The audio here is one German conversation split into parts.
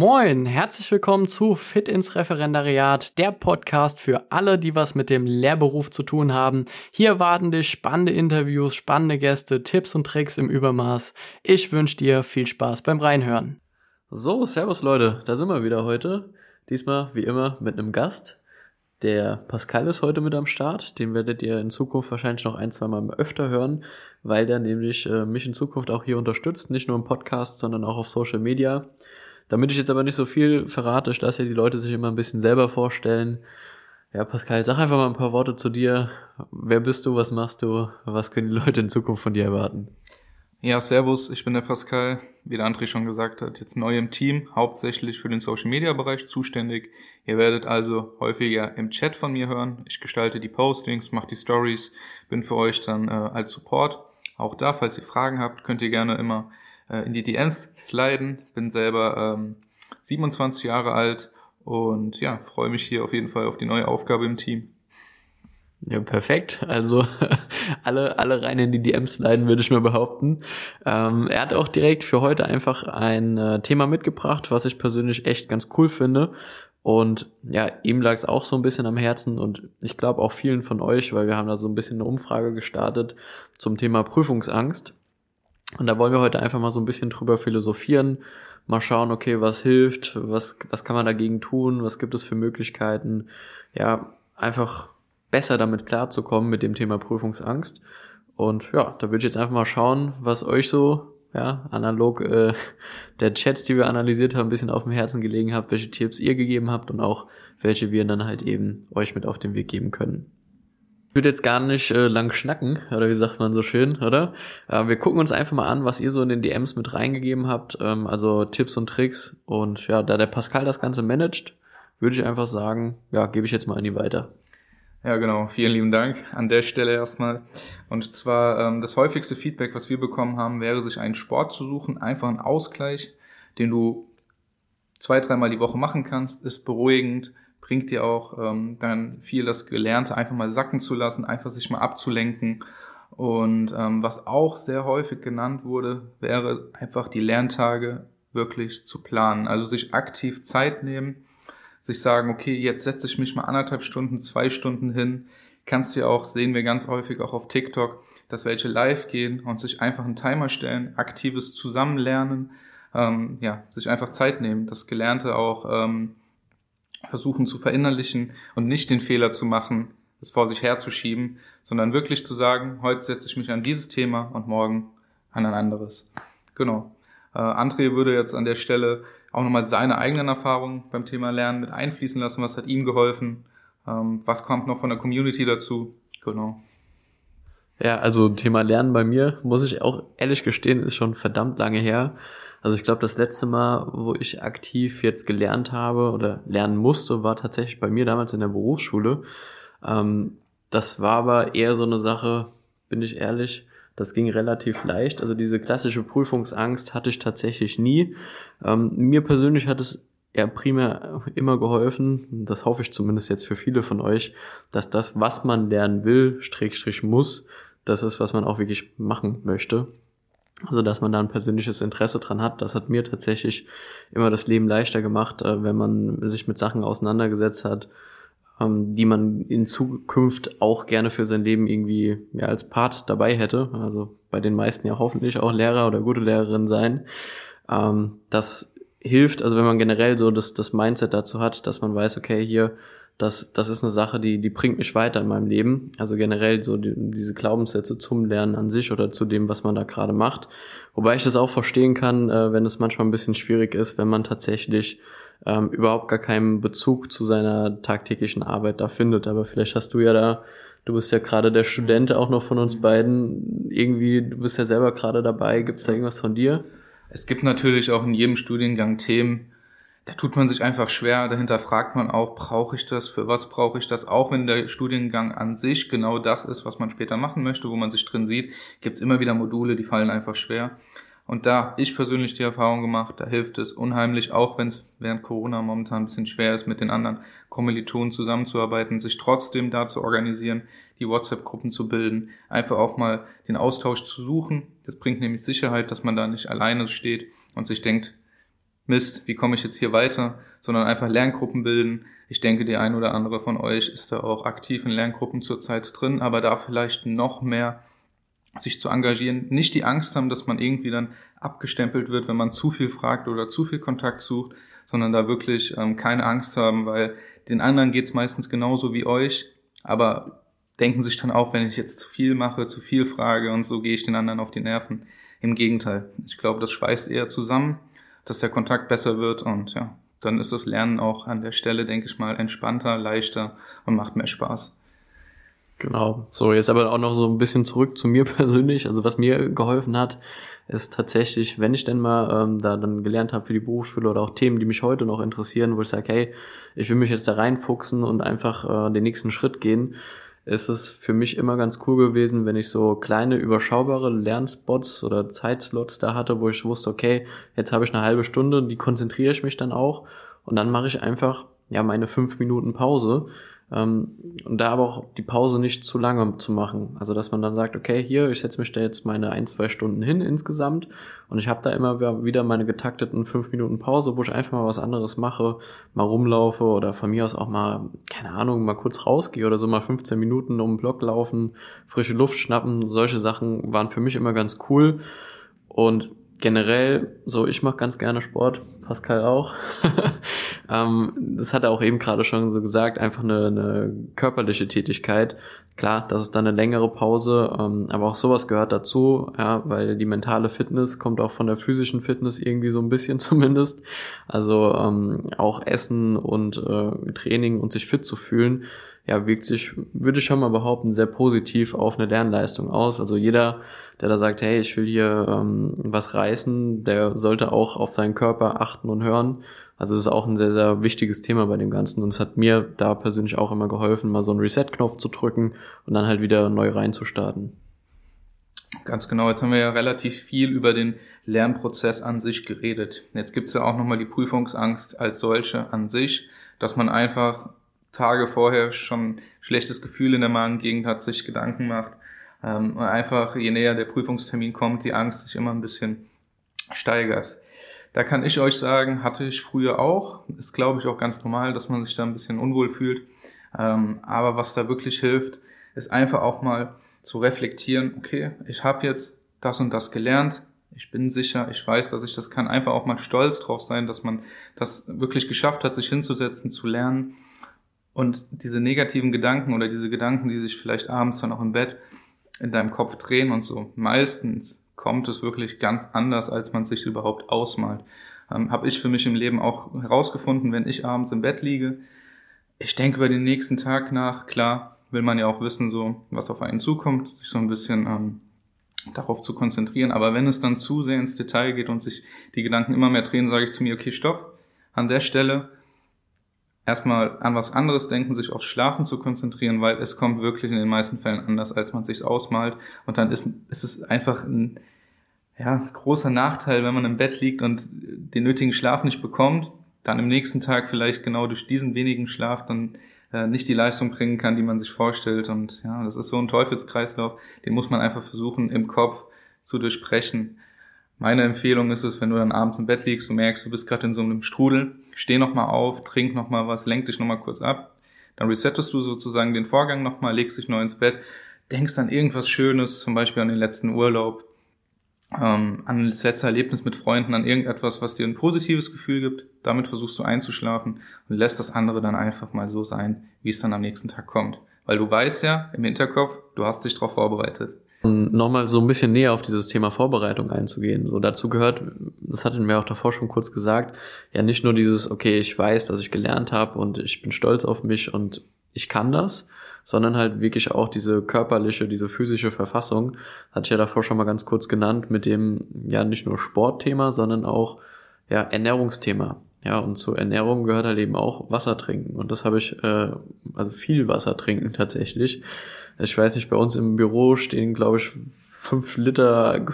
Moin, herzlich willkommen zu Fit ins Referendariat, der Podcast für alle, die was mit dem Lehrberuf zu tun haben. Hier warten dich spannende Interviews, spannende Gäste, Tipps und Tricks im Übermaß. Ich wünsche dir viel Spaß beim Reinhören. So, servus Leute, da sind wir wieder heute. Diesmal wie immer mit einem Gast. Der Pascal ist heute mit am Start. Den werdet ihr in Zukunft wahrscheinlich noch ein, zwei Mal öfter hören, weil der nämlich äh, mich in Zukunft auch hier unterstützt. Nicht nur im Podcast, sondern auch auf Social Media. Damit ich jetzt aber nicht so viel verrate, ich lasse ja die Leute sich immer ein bisschen selber vorstellen. Ja, Pascal, sag einfach mal ein paar Worte zu dir. Wer bist du? Was machst du? Was können die Leute in Zukunft von dir erwarten? Ja, servus, ich bin der Pascal, wie der André schon gesagt hat, jetzt neu im Team, hauptsächlich für den Social Media Bereich zuständig. Ihr werdet also häufiger im Chat von mir hören. Ich gestalte die Postings, mache die Stories, bin für euch dann äh, als Support. Auch da, falls ihr Fragen habt, könnt ihr gerne immer äh, in die DMs sliden. Bin selber ähm, 27 Jahre alt und ja, freue mich hier auf jeden Fall auf die neue Aufgabe im Team. Ja, perfekt. Also alle, alle rein in die DMs leiden, würde ich mir behaupten. Ähm, er hat auch direkt für heute einfach ein äh, Thema mitgebracht, was ich persönlich echt ganz cool finde. Und ja, ihm lag es auch so ein bisschen am Herzen und ich glaube auch vielen von euch, weil wir haben da so ein bisschen eine Umfrage gestartet zum Thema Prüfungsangst. Und da wollen wir heute einfach mal so ein bisschen drüber philosophieren, mal schauen, okay, was hilft, was, was kann man dagegen tun, was gibt es für Möglichkeiten, ja, einfach besser damit klarzukommen mit dem Thema Prüfungsangst. Und ja, da würde ich jetzt einfach mal schauen, was euch so, ja, analog äh, der Chats, die wir analysiert haben, ein bisschen auf dem Herzen gelegen habt, welche Tipps ihr gegeben habt und auch welche wir dann halt eben euch mit auf den Weg geben können. Ich würde jetzt gar nicht äh, lang schnacken, oder wie sagt man so schön, oder? Äh, wir gucken uns einfach mal an, was ihr so in den DMs mit reingegeben habt, ähm, also Tipps und Tricks. Und ja, da der Pascal das Ganze managt, würde ich einfach sagen, ja, gebe ich jetzt mal an die weiter. Ja, genau. Vielen lieben Dank an der Stelle erstmal. Und zwar ähm, das häufigste Feedback, was wir bekommen haben, wäre, sich einen Sport zu suchen, einfach einen Ausgleich, den du zwei, dreimal die Woche machen kannst, ist beruhigend, bringt dir auch ähm, dann viel das Gelernte einfach mal sacken zu lassen, einfach sich mal abzulenken. Und ähm, was auch sehr häufig genannt wurde, wäre einfach die Lerntage wirklich zu planen. Also sich aktiv Zeit nehmen, sich sagen, okay, jetzt setze ich mich mal anderthalb Stunden, zwei Stunden hin. Kannst du ja auch, sehen wir ganz häufig auch auf TikTok, dass welche live gehen und sich einfach einen Timer stellen, aktives Zusammenlernen, ähm, ja, sich einfach Zeit nehmen, das Gelernte auch ähm, versuchen zu verinnerlichen und nicht den Fehler zu machen, es vor sich herzuschieben, sondern wirklich zu sagen, heute setze ich mich an dieses Thema und morgen an ein anderes. Genau. Äh, André würde jetzt an der Stelle auch nochmal seine eigenen Erfahrungen beim Thema Lernen mit einfließen lassen. Was hat ihm geholfen? Ähm, was kommt noch von der Community dazu? Genau. Ja, also Thema Lernen bei mir, muss ich auch ehrlich gestehen, ist schon verdammt lange her. Also ich glaube, das letzte Mal, wo ich aktiv jetzt gelernt habe oder lernen musste, war tatsächlich bei mir damals in der Berufsschule. Ähm, das war aber eher so eine Sache, bin ich ehrlich, das ging relativ leicht. Also diese klassische Prüfungsangst hatte ich tatsächlich nie. Ähm, mir persönlich hat es ja primär immer geholfen, das hoffe ich zumindest jetzt für viele von euch, dass das, was man lernen will, Strich, Strich muss, das ist, was man auch wirklich machen möchte. Also, dass man da ein persönliches Interesse dran hat, das hat mir tatsächlich immer das Leben leichter gemacht, äh, wenn man sich mit Sachen auseinandergesetzt hat, ähm, die man in Zukunft auch gerne für sein Leben irgendwie ja, als Part dabei hätte. Also bei den meisten ja hoffentlich auch Lehrer oder gute Lehrerin sein. Ähm, das hilft, also wenn man generell so das, das Mindset dazu hat, dass man weiß, okay, hier, das, das ist eine Sache, die, die bringt mich weiter in meinem Leben. Also generell so die, diese Glaubenssätze zum Lernen an sich oder zu dem, was man da gerade macht. Wobei ich das auch verstehen kann, äh, wenn es manchmal ein bisschen schwierig ist, wenn man tatsächlich ähm, überhaupt gar keinen Bezug zu seiner tagtäglichen Arbeit da findet. Aber vielleicht hast du ja da, du bist ja gerade der Student auch noch von uns beiden, irgendwie, du bist ja selber gerade dabei. Gibt es da irgendwas von dir? Es gibt natürlich auch in jedem Studiengang Themen, da tut man sich einfach schwer, dahinter fragt man auch, brauche ich das, für was brauche ich das, auch wenn der Studiengang an sich genau das ist, was man später machen möchte, wo man sich drin sieht, gibt es immer wieder Module, die fallen einfach schwer. Und da habe ich persönlich die Erfahrung gemacht, da hilft es unheimlich, auch wenn es während Corona momentan ein bisschen schwer ist, mit den anderen Kommilitonen zusammenzuarbeiten, sich trotzdem da zu organisieren, die WhatsApp-Gruppen zu bilden, einfach auch mal den Austausch zu suchen. Das bringt nämlich Sicherheit, dass man da nicht alleine steht und sich denkt, Mist, wie komme ich jetzt hier weiter, sondern einfach Lerngruppen bilden. Ich denke, die ein oder andere von euch ist da auch aktiv in Lerngruppen zurzeit drin, aber da vielleicht noch mehr sich zu engagieren, nicht die Angst haben, dass man irgendwie dann abgestempelt wird, wenn man zu viel fragt oder zu viel Kontakt sucht, sondern da wirklich ähm, keine Angst haben, weil den anderen geht's meistens genauso wie euch, aber denken sich dann auch, wenn ich jetzt zu viel mache, zu viel frage und so gehe ich den anderen auf die Nerven. Im Gegenteil, ich glaube, das schweißt eher zusammen, dass der Kontakt besser wird und ja, dann ist das Lernen auch an der Stelle, denke ich mal, entspannter, leichter und macht mehr Spaß. Genau. So, jetzt aber auch noch so ein bisschen zurück zu mir persönlich. Also was mir geholfen hat, ist tatsächlich, wenn ich denn mal ähm, da dann gelernt habe für die Berufsschule oder auch Themen, die mich heute noch interessieren, wo ich sage, hey, ich will mich jetzt da reinfuchsen und einfach äh, den nächsten Schritt gehen, ist es für mich immer ganz cool gewesen, wenn ich so kleine, überschaubare Lernspots oder Zeitslots da hatte, wo ich wusste, okay, jetzt habe ich eine halbe Stunde, die konzentriere ich mich dann auch. Und dann mache ich einfach ja meine fünf Minuten Pause und da aber auch die Pause nicht zu lange zu machen. Also dass man dann sagt, okay, hier, ich setze mich da jetzt meine ein, zwei Stunden hin insgesamt und ich habe da immer wieder meine getakteten fünf Minuten Pause, wo ich einfach mal was anderes mache, mal rumlaufe oder von mir aus auch mal, keine Ahnung, mal kurz rausgehe oder so mal 15 Minuten um den Block laufen, frische Luft schnappen. Solche Sachen waren für mich immer ganz cool. Und generell, so ich mache ganz gerne Sport, Pascal auch. ähm, das hat er auch eben gerade schon so gesagt, einfach eine, eine körperliche Tätigkeit. Klar, das ist dann eine längere Pause, ähm, aber auch sowas gehört dazu, ja, weil die mentale Fitness kommt auch von der physischen Fitness irgendwie so ein bisschen zumindest. Also ähm, auch Essen und äh, Training und sich fit zu fühlen, ja, wirkt sich, würde ich schon mal behaupten, sehr positiv auf eine Lernleistung aus. Also jeder der da sagt, hey, ich will hier ähm, was reißen, der sollte auch auf seinen Körper achten und hören. Also es ist auch ein sehr, sehr wichtiges Thema bei dem Ganzen und es hat mir da persönlich auch immer geholfen, mal so einen Reset-Knopf zu drücken und dann halt wieder neu reinzustarten. Ganz genau, jetzt haben wir ja relativ viel über den Lernprozess an sich geredet. Jetzt gibt's ja auch nochmal die Prüfungsangst als solche an sich, dass man einfach Tage vorher schon schlechtes Gefühl in der Magengegend hat, sich Gedanken macht, ähm, einfach, je näher der Prüfungstermin kommt, die Angst sich immer ein bisschen steigert. Da kann ich euch sagen, hatte ich früher auch. Ist, glaube ich, auch ganz normal, dass man sich da ein bisschen unwohl fühlt. Ähm, aber was da wirklich hilft, ist einfach auch mal zu reflektieren, okay, ich habe jetzt das und das gelernt, ich bin sicher, ich weiß, dass ich das kann, einfach auch mal stolz drauf sein, dass man das wirklich geschafft hat, sich hinzusetzen, zu lernen und diese negativen Gedanken oder diese Gedanken, die sich vielleicht abends dann auch im Bett in deinem Kopf drehen und so. Meistens kommt es wirklich ganz anders, als man sich überhaupt ausmalt. Ähm, Habe ich für mich im Leben auch herausgefunden, wenn ich abends im Bett liege. Ich denke über den nächsten Tag nach. Klar, will man ja auch wissen, so was auf einen zukommt, sich so ein bisschen ähm, darauf zu konzentrieren. Aber wenn es dann zu sehr ins Detail geht und sich die Gedanken immer mehr drehen, sage ich zu mir, okay, stopp. An der Stelle erstmal an was anderes denken, sich aufs Schlafen zu konzentrieren, weil es kommt wirklich in den meisten Fällen anders, als man sich ausmalt. Und dann ist, ist es einfach ein ja, großer Nachteil, wenn man im Bett liegt und den nötigen Schlaf nicht bekommt, dann im nächsten Tag vielleicht genau durch diesen wenigen Schlaf dann äh, nicht die Leistung bringen kann, die man sich vorstellt. Und ja, das ist so ein Teufelskreislauf, den muss man einfach versuchen im Kopf zu durchbrechen. Meine Empfehlung ist es, wenn du dann abends im Bett liegst, du merkst, du bist gerade in so einem Strudel, steh nochmal auf, trink nochmal was, lenk dich nochmal kurz ab, dann resettest du sozusagen den Vorgang nochmal, legst dich neu ins Bett, denkst an irgendwas Schönes, zum Beispiel an den letzten Urlaub, ähm, an das letzte Erlebnis mit Freunden, an irgendetwas, was dir ein positives Gefühl gibt. Damit versuchst du einzuschlafen und lässt das andere dann einfach mal so sein, wie es dann am nächsten Tag kommt. Weil du weißt ja im Hinterkopf, du hast dich darauf vorbereitet nochmal so ein bisschen näher auf dieses Thema Vorbereitung einzugehen. So dazu gehört, das hatten wir auch davor schon kurz gesagt, ja nicht nur dieses, okay, ich weiß, dass ich gelernt habe und ich bin stolz auf mich und ich kann das, sondern halt wirklich auch diese körperliche, diese physische Verfassung, hatte ich ja davor schon mal ganz kurz genannt, mit dem ja nicht nur Sportthema, sondern auch ja Ernährungsthema. Ja, und zur Ernährung gehört halt eben auch Wasser trinken. Und das habe ich, äh, also viel Wasser trinken tatsächlich. Ich weiß nicht, bei uns im Büro stehen, glaube ich, fünf Liter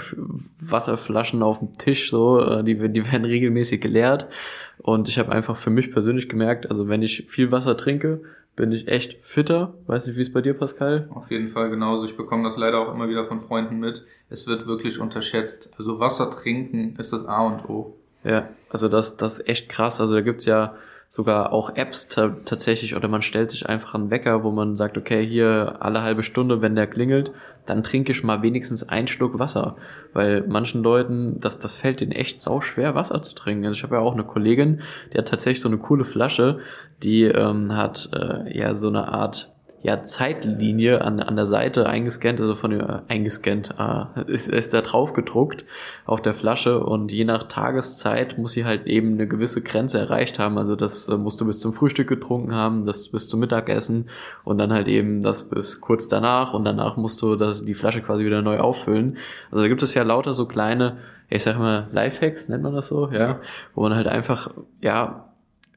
Wasserflaschen auf dem Tisch, so, äh, die, die werden regelmäßig geleert. Und ich habe einfach für mich persönlich gemerkt, also wenn ich viel Wasser trinke, bin ich echt fitter. Weiß nicht, wie es bei dir, Pascal? Auf jeden Fall genauso. Ich bekomme das leider auch immer wieder von Freunden mit. Es wird wirklich unterschätzt. Also Wasser trinken ist das A und O. Ja, also das, das ist echt krass. Also da gibt's ja sogar auch Apps tatsächlich oder man stellt sich einfach einen Wecker, wo man sagt, okay, hier alle halbe Stunde, wenn der klingelt, dann trinke ich mal wenigstens einen Schluck Wasser. Weil manchen Leuten, das, das fällt ihnen echt sau schwer, Wasser zu trinken. Also ich habe ja auch eine Kollegin, die hat tatsächlich so eine coole Flasche, die ähm, hat äh, ja so eine Art ja, Zeitlinie an, an der Seite eingescannt, also von der, eingescannt, äh, ist, ist da drauf gedruckt auf der Flasche und je nach Tageszeit muss sie halt eben eine gewisse Grenze erreicht haben. Also das äh, musst du bis zum Frühstück getrunken haben, das bis zum Mittagessen und dann halt eben das bis kurz danach und danach musst du das, die Flasche quasi wieder neu auffüllen. Also da gibt es ja lauter so kleine, ich sag mal, Lifehacks nennt man das so, ja, wo man halt einfach, ja,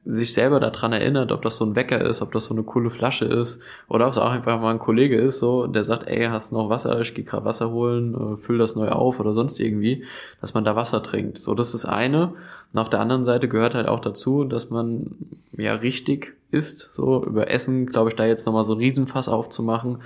sich selber daran erinnert, ob das so ein Wecker ist, ob das so eine coole Flasche ist oder ob es auch einfach mal ein Kollege ist, so der sagt, ey, hast noch Wasser, ich gehe gerade Wasser holen, äh, füll das neu auf oder sonst irgendwie, dass man da Wasser trinkt. So, das ist eine. Und auf der anderen Seite gehört halt auch dazu, dass man ja richtig isst. So über Essen, glaube ich, da jetzt nochmal so ein Riesenfass aufzumachen.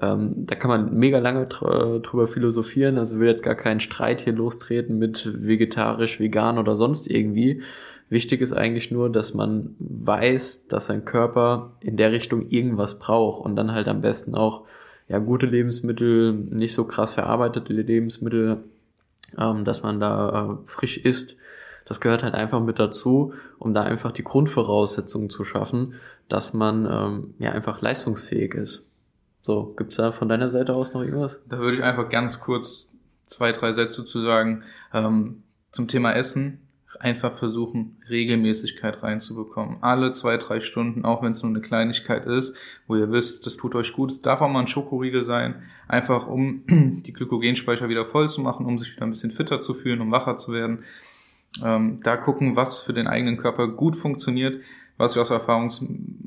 Ähm, da kann man mega lange dr drüber philosophieren. Also will jetzt gar keinen Streit hier lostreten mit vegetarisch, vegan oder sonst irgendwie. Wichtig ist eigentlich nur, dass man weiß, dass sein Körper in der Richtung irgendwas braucht und dann halt am besten auch ja gute Lebensmittel, nicht so krass verarbeitete Lebensmittel, ähm, dass man da äh, frisch isst. Das gehört halt einfach mit dazu, um da einfach die Grundvoraussetzungen zu schaffen, dass man ähm, ja einfach leistungsfähig ist. So, gibt's da von deiner Seite aus noch irgendwas? Da würde ich einfach ganz kurz zwei, drei Sätze zu sagen. Ähm, zum Thema Essen einfach versuchen, Regelmäßigkeit reinzubekommen. Alle zwei, drei Stunden, auch wenn es nur eine Kleinigkeit ist, wo ihr wisst, das tut euch gut. Es darf auch mal ein Schokoriegel sein, einfach um die Glykogenspeicher wieder voll zu machen, um sich wieder ein bisschen fitter zu fühlen, um wacher zu werden. Ähm, da gucken, was für den eigenen Körper gut funktioniert. Was ich auch so erfahrungs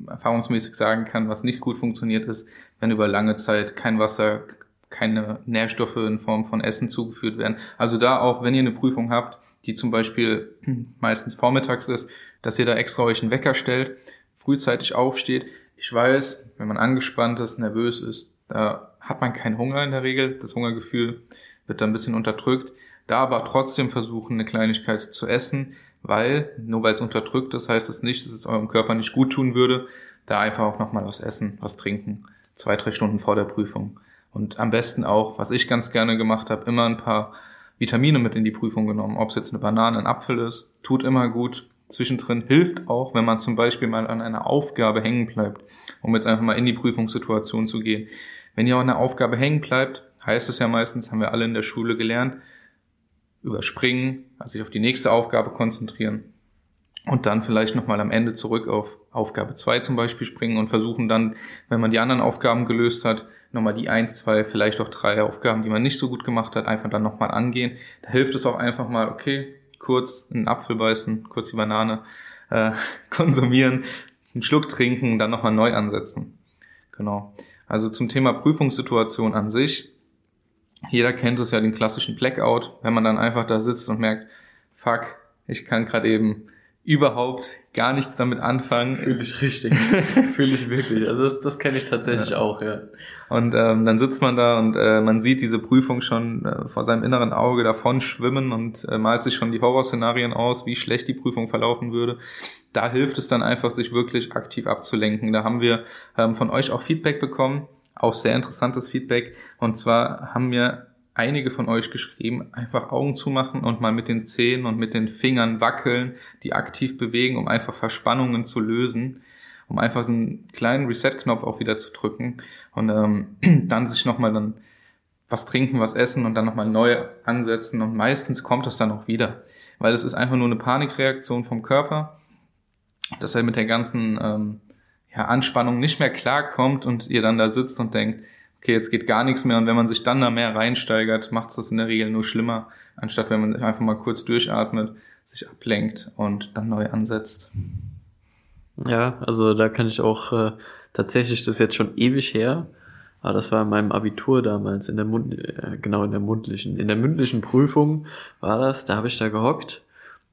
erfahrungsmäßig sagen kann, was nicht gut funktioniert, ist, wenn über lange Zeit kein Wasser, keine Nährstoffe in Form von Essen zugeführt werden. Also da auch, wenn ihr eine Prüfung habt, die zum Beispiel meistens vormittags ist, dass ihr da extra euch einen Wecker stellt, frühzeitig aufsteht. Ich weiß, wenn man angespannt ist, nervös ist, da hat man keinen Hunger in der Regel. Das Hungergefühl wird dann ein bisschen unterdrückt. Da aber trotzdem versuchen, eine Kleinigkeit zu essen, weil, nur weil es unterdrückt ist, heißt es nicht, dass es eurem Körper nicht gut tun würde. Da einfach auch nochmal was essen, was trinken. Zwei, drei Stunden vor der Prüfung. Und am besten auch, was ich ganz gerne gemacht habe, immer ein paar Vitamine mit in die Prüfung genommen. Ob es jetzt eine Banane, ein Apfel ist, tut immer gut. Zwischendrin hilft auch, wenn man zum Beispiel mal an einer Aufgabe hängen bleibt, um jetzt einfach mal in die Prüfungssituation zu gehen. Wenn ihr auch an einer Aufgabe hängen bleibt, heißt es ja meistens, haben wir alle in der Schule gelernt, überspringen, also sich auf die nächste Aufgabe konzentrieren und dann vielleicht nochmal am Ende zurück auf Aufgabe 2 zum Beispiel springen und versuchen dann, wenn man die anderen Aufgaben gelöst hat, nochmal die eins, zwei, vielleicht auch drei Aufgaben, die man nicht so gut gemacht hat, einfach dann nochmal angehen. Da hilft es auch einfach mal, okay, kurz einen Apfel beißen, kurz die Banane äh, konsumieren, einen Schluck trinken, dann nochmal neu ansetzen. Genau. Also zum Thema Prüfungssituation an sich. Jeder kennt es ja, den klassischen Blackout, wenn man dann einfach da sitzt und merkt, fuck, ich kann gerade eben überhaupt gar nichts damit anfangen. Fühle ich richtig. Fühle ich wirklich. Also das, das kenne ich tatsächlich ja. auch, ja. Und ähm, dann sitzt man da und äh, man sieht diese Prüfung schon äh, vor seinem inneren Auge davon schwimmen und äh, malt sich schon die Horrorszenarien aus, wie schlecht die Prüfung verlaufen würde. Da hilft es dann einfach, sich wirklich aktiv abzulenken. Da haben wir ähm, von euch auch Feedback bekommen, auch sehr interessantes Feedback. Und zwar haben wir einige von euch geschrieben, einfach Augen zumachen und mal mit den Zähnen und mit den Fingern wackeln, die aktiv bewegen, um einfach Verspannungen zu lösen, um einfach einen kleinen Reset-Knopf auch wieder zu drücken und ähm, dann sich nochmal dann was trinken, was essen und dann nochmal neu ansetzen und meistens kommt es dann auch wieder, weil es ist einfach nur eine Panikreaktion vom Körper, dass er mit der ganzen ähm, ja, Anspannung nicht mehr klarkommt und ihr dann da sitzt und denkt, okay, jetzt geht gar nichts mehr und wenn man sich dann da mehr reinsteigert, macht es das in der Regel nur schlimmer, anstatt wenn man einfach mal kurz durchatmet, sich ablenkt und dann neu ansetzt. Ja, also da kann ich auch äh, tatsächlich, das ist jetzt schon ewig her, aber das war in meinem Abitur damals, in der Mund, äh, genau in der mundlichen, in der mündlichen Prüfung war das, da habe ich da gehockt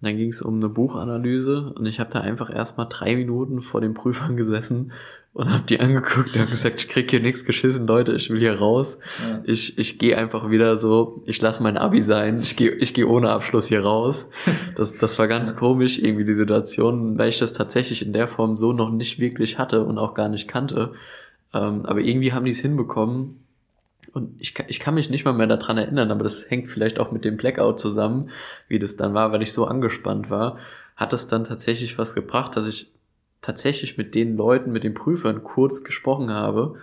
Dann ging es um eine Buchanalyse und ich habe da einfach erstmal drei Minuten vor den Prüfern gesessen und habe die angeguckt und hab gesagt, ich krieg hier nichts geschissen, Leute, ich will hier raus. Ja. Ich, ich gehe einfach wieder so, ich lasse mein Abi sein, ich gehe ich geh ohne Abschluss hier raus. Das, das war ganz komisch, irgendwie die Situation, weil ich das tatsächlich in der Form so noch nicht wirklich hatte und auch gar nicht kannte. Ähm, aber irgendwie haben die es hinbekommen, und ich, ich kann mich nicht mal mehr daran erinnern, aber das hängt vielleicht auch mit dem Blackout zusammen, wie das dann war, weil ich so angespannt war, hat es dann tatsächlich was gebracht, dass ich tatsächlich mit den Leuten, mit den Prüfern kurz gesprochen habe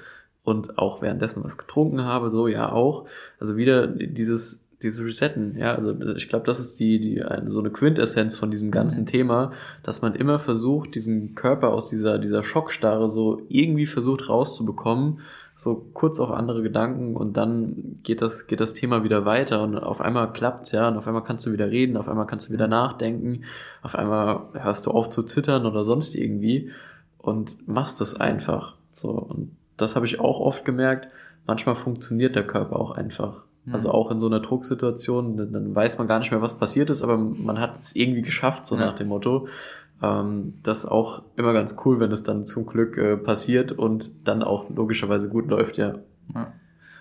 und auch währenddessen was getrunken habe, so ja auch. Also wieder dieses dieses Resetten, ja, also ich glaube, das ist die, die so eine Quintessenz von diesem ganzen mhm. Thema, dass man immer versucht, diesen Körper aus dieser, dieser Schockstarre so irgendwie versucht rauszubekommen so kurz auch andere Gedanken und dann geht das, geht das Thema wieder weiter und auf einmal klappt's, ja, und auf einmal kannst du wieder reden, auf einmal kannst du wieder nachdenken, auf einmal hörst du auf zu zittern oder sonst irgendwie und machst es einfach. So, und das habe ich auch oft gemerkt, manchmal funktioniert der Körper auch einfach. Also auch in so einer Drucksituation, dann weiß man gar nicht mehr, was passiert ist, aber man hat es irgendwie geschafft, so ja. nach dem Motto. Ähm, das ist auch immer ganz cool, wenn es dann zum Glück äh, passiert und dann auch logischerweise gut läuft, ja. ja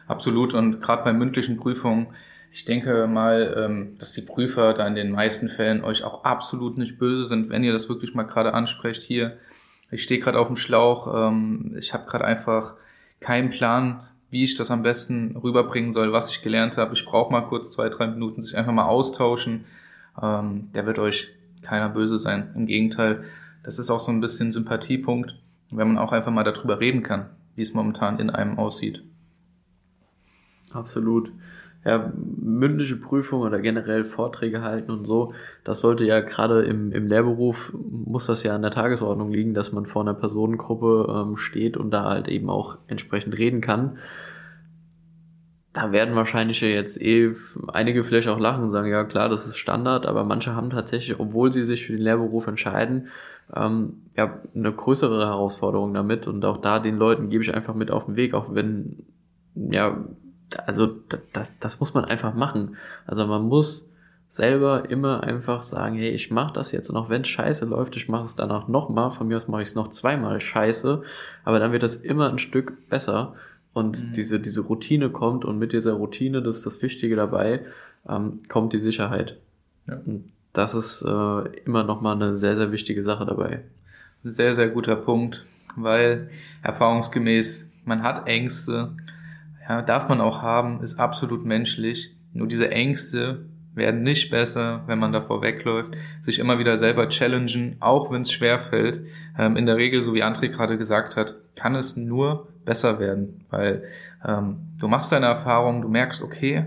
absolut. Und gerade bei mündlichen Prüfungen, ich denke mal, ähm, dass die Prüfer da in den meisten Fällen euch auch absolut nicht böse sind, wenn ihr das wirklich mal gerade ansprecht. Hier, ich stehe gerade auf dem Schlauch, ähm, ich habe gerade einfach keinen Plan, wie ich das am besten rüberbringen soll, was ich gelernt habe. Ich brauche mal kurz zwei, drei Minuten, sich einfach mal austauschen. Ähm, der wird euch keiner böse sein. Im Gegenteil, das ist auch so ein bisschen Sympathiepunkt, wenn man auch einfach mal darüber reden kann, wie es momentan in einem aussieht. Absolut. Ja, mündliche Prüfung oder generell Vorträge halten und so, das sollte ja gerade im, im Lehrberuf, muss das ja an der Tagesordnung liegen, dass man vor einer Personengruppe ähm, steht und da halt eben auch entsprechend reden kann. Da werden wahrscheinlich jetzt eh einige vielleicht auch lachen und sagen, ja klar, das ist Standard, aber manche haben tatsächlich, obwohl sie sich für den Lehrberuf entscheiden, ähm, ja, eine größere Herausforderung damit und auch da den Leuten gebe ich einfach mit auf den Weg, auch wenn, ja, also das, das muss man einfach machen. Also man muss selber immer einfach sagen, hey, ich mache das jetzt und auch wenn es scheiße läuft, ich mache es danach nochmal, von mir aus mache ich es noch zweimal scheiße, aber dann wird das immer ein Stück besser und mhm. diese, diese Routine kommt und mit dieser Routine, das ist das Wichtige dabei, ähm, kommt die Sicherheit. Ja. Und das ist äh, immer nochmal eine sehr, sehr wichtige Sache dabei. Sehr, sehr guter Punkt, weil erfahrungsgemäß, man hat Ängste, ja, darf man auch haben, ist absolut menschlich. Nur diese Ängste werden nicht besser, wenn man davor wegläuft, sich immer wieder selber challengen, auch wenn es schwer fällt. Ähm, in der Regel, so wie André gerade gesagt hat, kann es nur besser werden, weil ähm, du machst deine Erfahrung, du merkst, okay,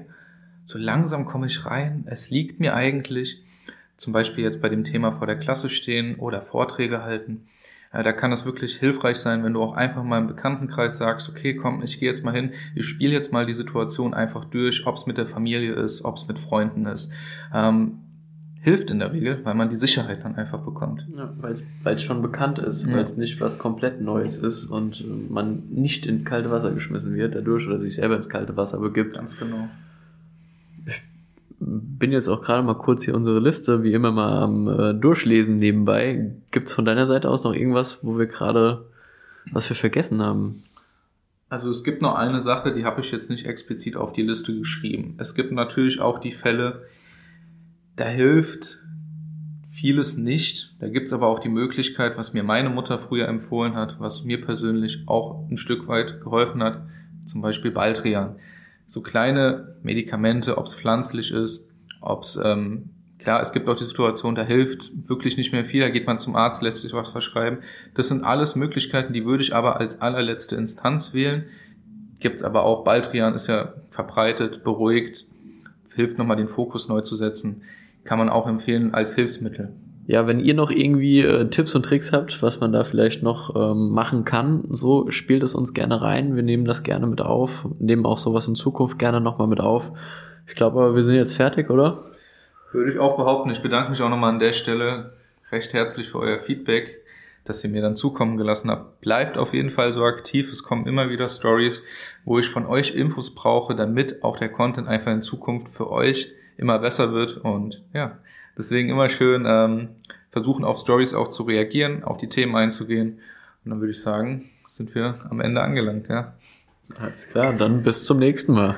so langsam komme ich rein, es liegt mir eigentlich, zum Beispiel jetzt bei dem Thema vor der Klasse stehen oder Vorträge halten. Äh, da kann es wirklich hilfreich sein, wenn du auch einfach mal im Bekanntenkreis sagst, okay, komm, ich gehe jetzt mal hin, ich spiele jetzt mal die Situation einfach durch, ob es mit der Familie ist, ob es mit Freunden ist. Ähm, hilft in der Regel, weil man die Sicherheit dann einfach bekommt. Ja, weil es schon bekannt ist, ja. weil es nicht was komplett Neues ist und man nicht ins kalte Wasser geschmissen wird dadurch oder sich selber ins kalte Wasser begibt. Ganz genau. Bin jetzt auch gerade mal kurz hier unsere Liste, wie immer mal am äh, Durchlesen nebenbei. Gibt es von deiner Seite aus noch irgendwas, wo wir gerade was wir vergessen haben? Also es gibt noch eine Sache, die habe ich jetzt nicht explizit auf die Liste geschrieben. Es gibt natürlich auch die Fälle, da hilft vieles nicht. Da gibt's aber auch die Möglichkeit, was mir meine Mutter früher empfohlen hat, was mir persönlich auch ein Stück weit geholfen hat, zum Beispiel Baldrian. So kleine Medikamente, ob's pflanzlich ist, ob's ähm, klar, es gibt auch die Situation, da hilft wirklich nicht mehr viel, da geht man zum Arzt, lässt sich was verschreiben. Das sind alles Möglichkeiten, die würde ich aber als allerletzte Instanz wählen. Gibt's aber auch, Baldrian ist ja verbreitet, beruhigt, hilft nochmal den Fokus neu zu setzen kann man auch empfehlen als Hilfsmittel. Ja, wenn ihr noch irgendwie äh, Tipps und Tricks habt, was man da vielleicht noch ähm, machen kann, so spielt es uns gerne rein. Wir nehmen das gerne mit auf, nehmen auch sowas in Zukunft gerne nochmal mit auf. Ich glaube, wir sind jetzt fertig, oder? Würde ich auch behaupten. Ich bedanke mich auch nochmal an der Stelle recht herzlich für euer Feedback, das ihr mir dann zukommen gelassen habt. Bleibt auf jeden Fall so aktiv. Es kommen immer wieder Stories, wo ich von euch Infos brauche, damit auch der Content einfach in Zukunft für euch immer besser wird. Und ja, Deswegen immer schön ähm, versuchen, auf Stories auch zu reagieren, auf die Themen einzugehen. Und dann würde ich sagen, sind wir am Ende angelangt, ja. Alles klar, dann bis zum nächsten Mal.